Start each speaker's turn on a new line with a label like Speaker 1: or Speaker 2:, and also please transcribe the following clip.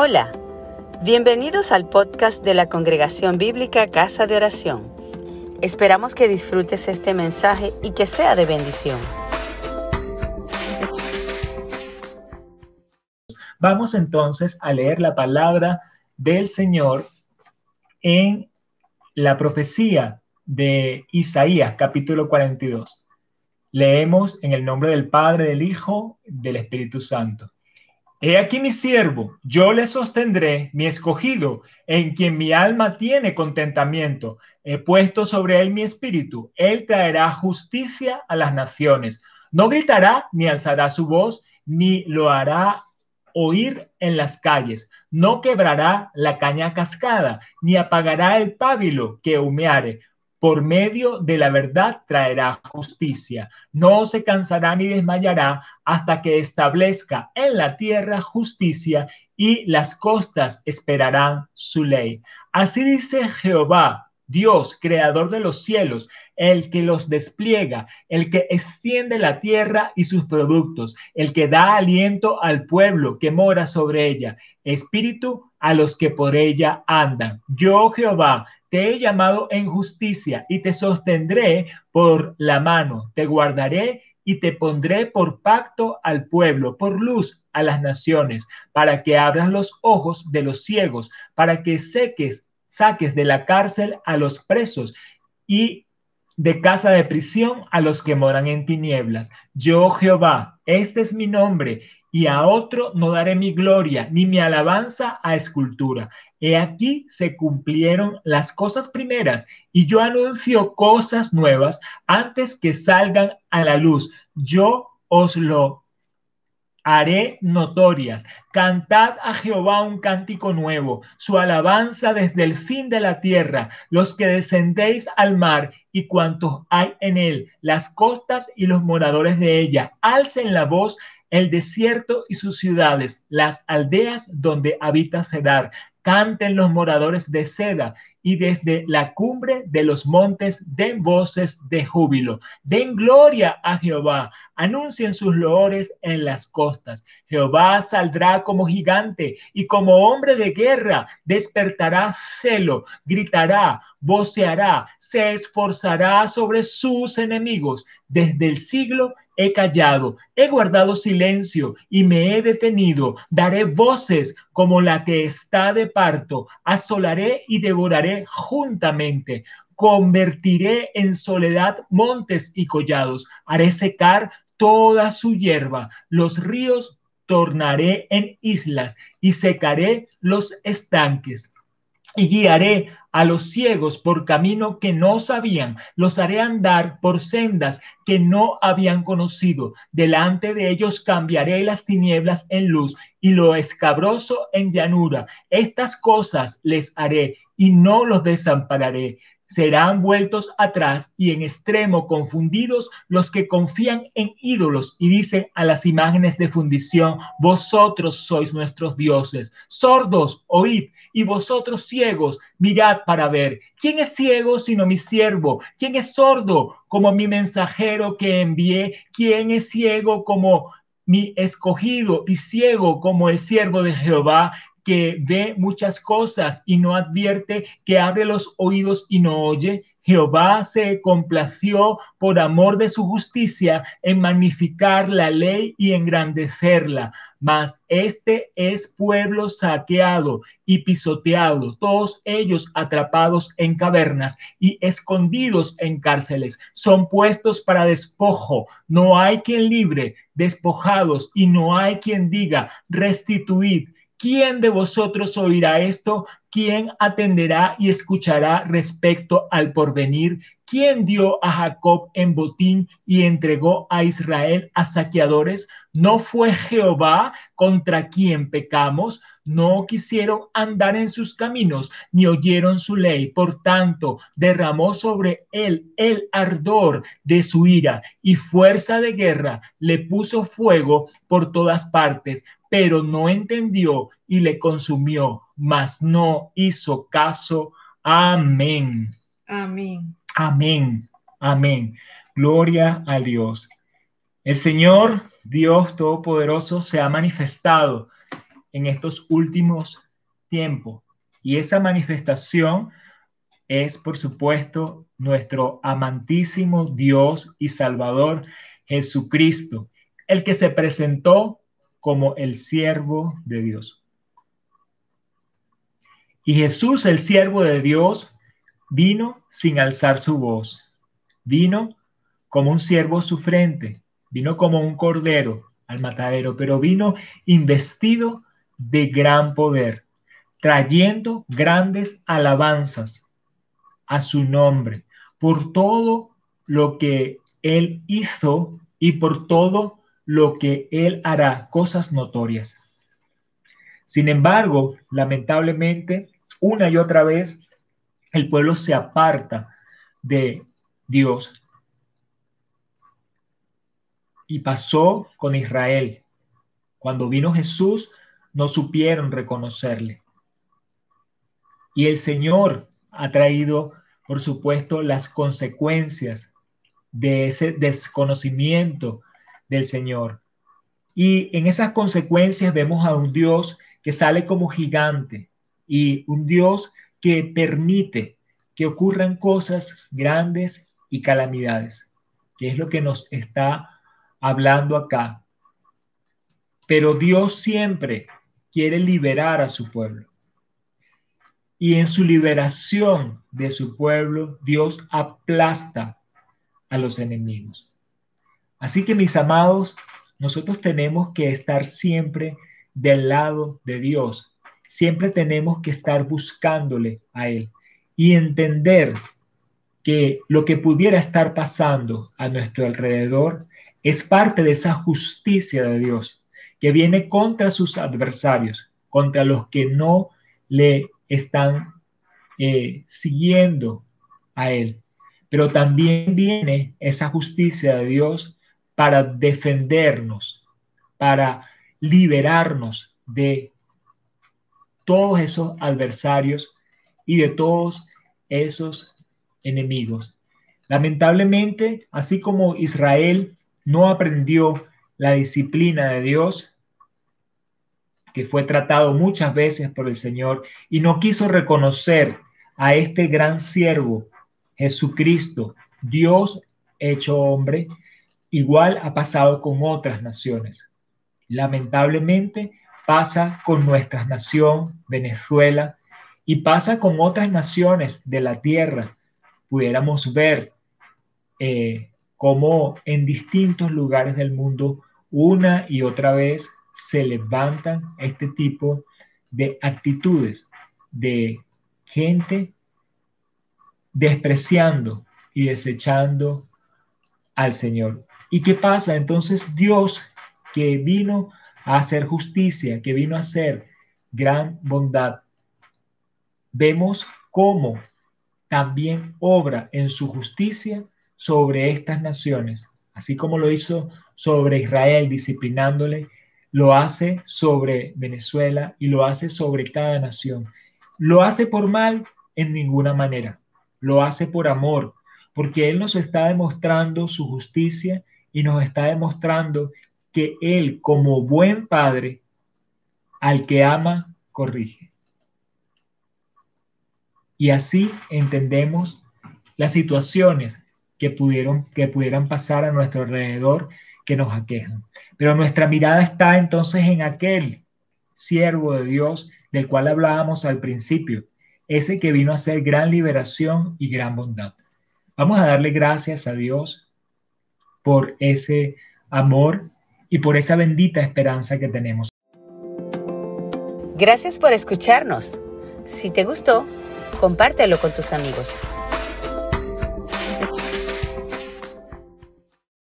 Speaker 1: Hola, bienvenidos al podcast de la Congregación Bíblica Casa de Oración. Esperamos que disfrutes este mensaje y que sea de bendición.
Speaker 2: Vamos entonces a leer la palabra del Señor en la profecía de Isaías capítulo 42. Leemos en el nombre del Padre, del Hijo, del Espíritu Santo. He aquí mi siervo, yo le sostendré, mi escogido, en quien mi alma tiene contentamiento. He puesto sobre él mi espíritu. Él traerá justicia a las naciones. No gritará ni alzará su voz, ni lo hará oír en las calles. No quebrará la caña cascada, ni apagará el pábilo que humeare por medio de la verdad traerá justicia. No se cansará ni desmayará hasta que establezca en la tierra justicia y las costas esperarán su ley. Así dice Jehová, Dios, creador de los cielos, el que los despliega, el que extiende la tierra y sus productos, el que da aliento al pueblo que mora sobre ella, espíritu a los que por ella andan. Yo, Jehová, te he llamado en justicia y te sostendré por la mano, te guardaré y te pondré por pacto al pueblo, por luz a las naciones, para que abras los ojos de los ciegos, para que saques de la cárcel a los presos y de casa de prisión a los que moran en tinieblas. Yo, Jehová, este es mi nombre, y a otro no daré mi gloria, ni mi alabanza a escultura. He aquí se cumplieron las cosas primeras, y yo anuncio cosas nuevas antes que salgan a la luz. Yo os lo haré notorias. Cantad a Jehová un cántico nuevo, su alabanza desde el fin de la tierra, los que descendéis al mar y cuantos hay en él, las costas y los moradores de ella. Alcen la voz el desierto y sus ciudades, las aldeas donde habita Cedar. Canten los moradores de Seda y desde la cumbre de los montes den voces de júbilo. Den gloria a Jehová. Anuncien sus loores en las costas. Jehová saldrá como gigante y como hombre de guerra. Despertará celo, gritará, voceará, se esforzará sobre sus enemigos. Desde el siglo he callado, he guardado silencio y me he detenido. Daré voces como la que está de parto. Asolaré y devoraré juntamente. Convertiré en soledad montes y collados. Haré secar toda su hierba. Los ríos tornaré en islas y secaré los estanques y guiaré a los ciegos por camino que no sabían, los haré andar por sendas que no habían conocido. Delante de ellos cambiaré las tinieblas en luz y lo escabroso en llanura. Estas cosas les haré y no los desampararé serán vueltos atrás y en extremo confundidos los que confían en ídolos y dicen a las imágenes de fundición, vosotros sois nuestros dioses. Sordos, oíd, y vosotros ciegos, mirad para ver. ¿Quién es ciego sino mi siervo? ¿Quién es sordo como mi mensajero que envié? ¿Quién es ciego como mi escogido y ciego como el siervo de Jehová que ve muchas cosas y no advierte, que abre los oídos y no oye. Jehová se complació por amor de su justicia en magnificar la ley y engrandecerla. Mas este es pueblo saqueado y pisoteado, todos ellos atrapados en cavernas y escondidos en cárceles. Son puestos para despojo. No hay quien libre, despojados y no hay quien diga restituid ¿Quién de vosotros oirá esto? ¿Quién atenderá y escuchará respecto al porvenir? ¿Quién dio a Jacob en botín y entregó a Israel a saqueadores? ¿No fue Jehová contra quien pecamos? No quisieron andar en sus caminos, ni oyeron su ley. Por tanto, derramó sobre él el ardor de su ira y fuerza de guerra. Le puso fuego por todas partes pero no entendió y le consumió, mas no hizo caso. Amén.
Speaker 3: Amén.
Speaker 2: Amén. Amén. Gloria a Dios. El Señor, Dios Todopoderoso, se ha manifestado en estos últimos tiempos. Y esa manifestación es, por supuesto, nuestro amantísimo Dios y Salvador Jesucristo, el que se presentó como el siervo de Dios. Y Jesús, el siervo de Dios, vino sin alzar su voz, vino como un siervo sufrente, vino como un cordero al matadero, pero vino investido de gran poder, trayendo grandes alabanzas a su nombre por todo lo que él hizo y por todo lo que él hará, cosas notorias. Sin embargo, lamentablemente, una y otra vez, el pueblo se aparta de Dios. Y pasó con Israel. Cuando vino Jesús, no supieron reconocerle. Y el Señor ha traído, por supuesto, las consecuencias de ese desconocimiento del Señor. Y en esas consecuencias vemos a un Dios que sale como gigante y un Dios que permite que ocurran cosas grandes y calamidades, que es lo que nos está hablando acá. Pero Dios siempre quiere liberar a su pueblo. Y en su liberación de su pueblo, Dios aplasta a los enemigos. Así que mis amados, nosotros tenemos que estar siempre del lado de Dios. Siempre tenemos que estar buscándole a Él y entender que lo que pudiera estar pasando a nuestro alrededor es parte de esa justicia de Dios que viene contra sus adversarios, contra los que no le están eh, siguiendo a Él. Pero también viene esa justicia de Dios para defendernos, para liberarnos de todos esos adversarios y de todos esos enemigos. Lamentablemente, así como Israel no aprendió la disciplina de Dios, que fue tratado muchas veces por el Señor, y no quiso reconocer a este gran siervo, Jesucristo, Dios hecho hombre, igual ha pasado con otras naciones. Lamentablemente pasa con nuestra nación, Venezuela, y pasa con otras naciones de la tierra. Pudiéramos ver eh, cómo en distintos lugares del mundo una y otra vez se levantan este tipo de actitudes de gente despreciando y desechando al Señor. ¿Y qué pasa? Entonces Dios que vino a hacer justicia, que vino a hacer gran bondad, vemos cómo también obra en su justicia sobre estas naciones, así como lo hizo sobre Israel disciplinándole, lo hace sobre Venezuela y lo hace sobre cada nación. Lo hace por mal en ninguna manera, lo hace por amor, porque Él nos está demostrando su justicia y nos está demostrando que Él como buen padre, al que ama, corrige. Y así entendemos las situaciones que, pudieron, que pudieran pasar a nuestro alrededor que nos aquejan. Pero nuestra mirada está entonces en aquel siervo de Dios del cual hablábamos al principio, ese que vino a hacer gran liberación y gran bondad. Vamos a darle gracias a Dios por ese amor y por esa bendita esperanza que tenemos.
Speaker 1: Gracias por escucharnos. Si te gustó, compártelo con tus amigos.